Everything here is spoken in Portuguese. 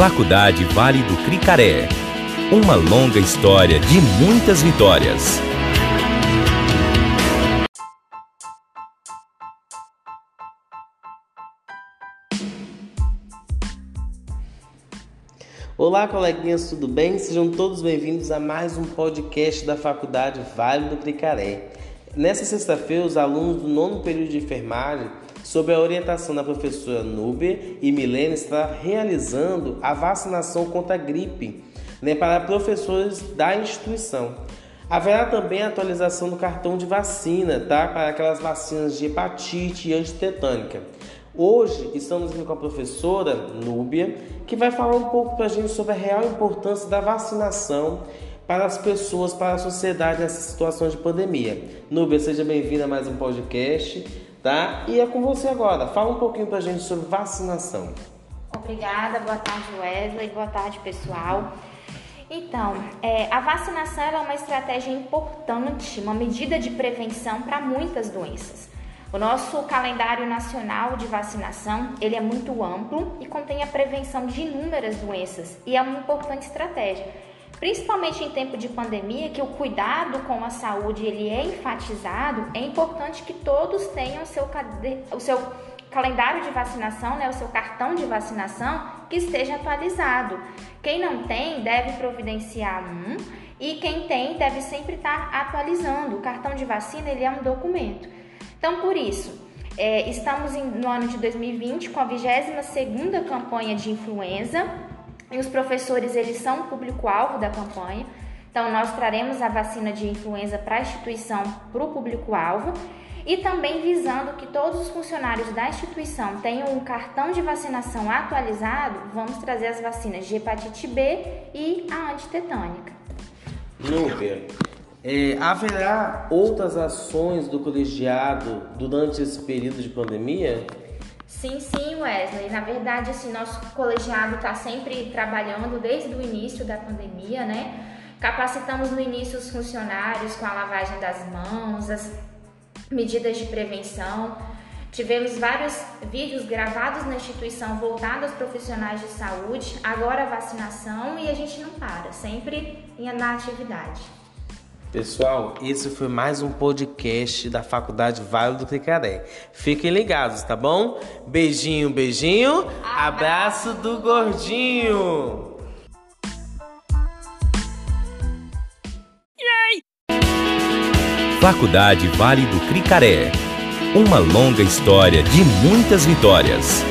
Faculdade Vale do Cricaré. Uma longa história de muitas vitórias. Olá, coleguinhas, tudo bem? Sejam todos bem-vindos a mais um podcast da Faculdade Vale do Cricaré. Nessa sexta-feira, os alunos do nono período de enfermagem sob a orientação da professora Núbia e Milene, está realizando a vacinação contra a gripe né, para professores da instituição. Haverá também a atualização do cartão de vacina, tá? Para aquelas vacinas de hepatite e antitetânica. Hoje estamos aqui com a professora Núbia, que vai falar um pouco para a gente sobre a real importância da vacinação para as pessoas, para a sociedade nessa situação de pandemia. Núbia, seja bem-vinda a mais um podcast tá? E é com você agora. Fala um pouquinho pra gente sobre vacinação. Obrigada, boa tarde Wesley, boa tarde pessoal. Então, é, a vacinação é uma estratégia importante, uma medida de prevenção para muitas doenças. O nosso calendário nacional de vacinação ele é muito amplo e contém a prevenção de inúmeras doenças e é uma importante estratégia principalmente em tempo de pandemia, que o cuidado com a saúde ele é enfatizado, é importante que todos tenham o seu, o seu calendário de vacinação, né, o seu cartão de vacinação que esteja atualizado. Quem não tem deve providenciar um e quem tem deve sempre estar atualizando. O cartão de vacina ele é um documento. Então, por isso, é, estamos em, no ano de 2020 com a 22 segunda campanha de influenza e os professores, eles são o público-alvo da campanha. Então, nós traremos a vacina de influenza para a instituição, para o público-alvo. E também visando que todos os funcionários da instituição tenham um cartão de vacinação atualizado, vamos trazer as vacinas de hepatite B e a antitetânica. Núbia, é, haverá outras ações do colegiado durante esse período de pandemia? Sim, sim, Wesley. Na verdade, assim, nosso colegiado está sempre trabalhando desde o início da pandemia, né? Capacitamos no início os funcionários com a lavagem das mãos, as medidas de prevenção. Tivemos vários vídeos gravados na instituição voltados aos profissionais de saúde, agora a vacinação e a gente não para, sempre na atividade. Pessoal, esse foi mais um podcast da Faculdade Vale do Cricaré. Fiquem ligados, tá bom? Beijinho, beijinho. Abraço do gordinho. Faculdade Vale do Cricaré. Uma longa história de muitas vitórias.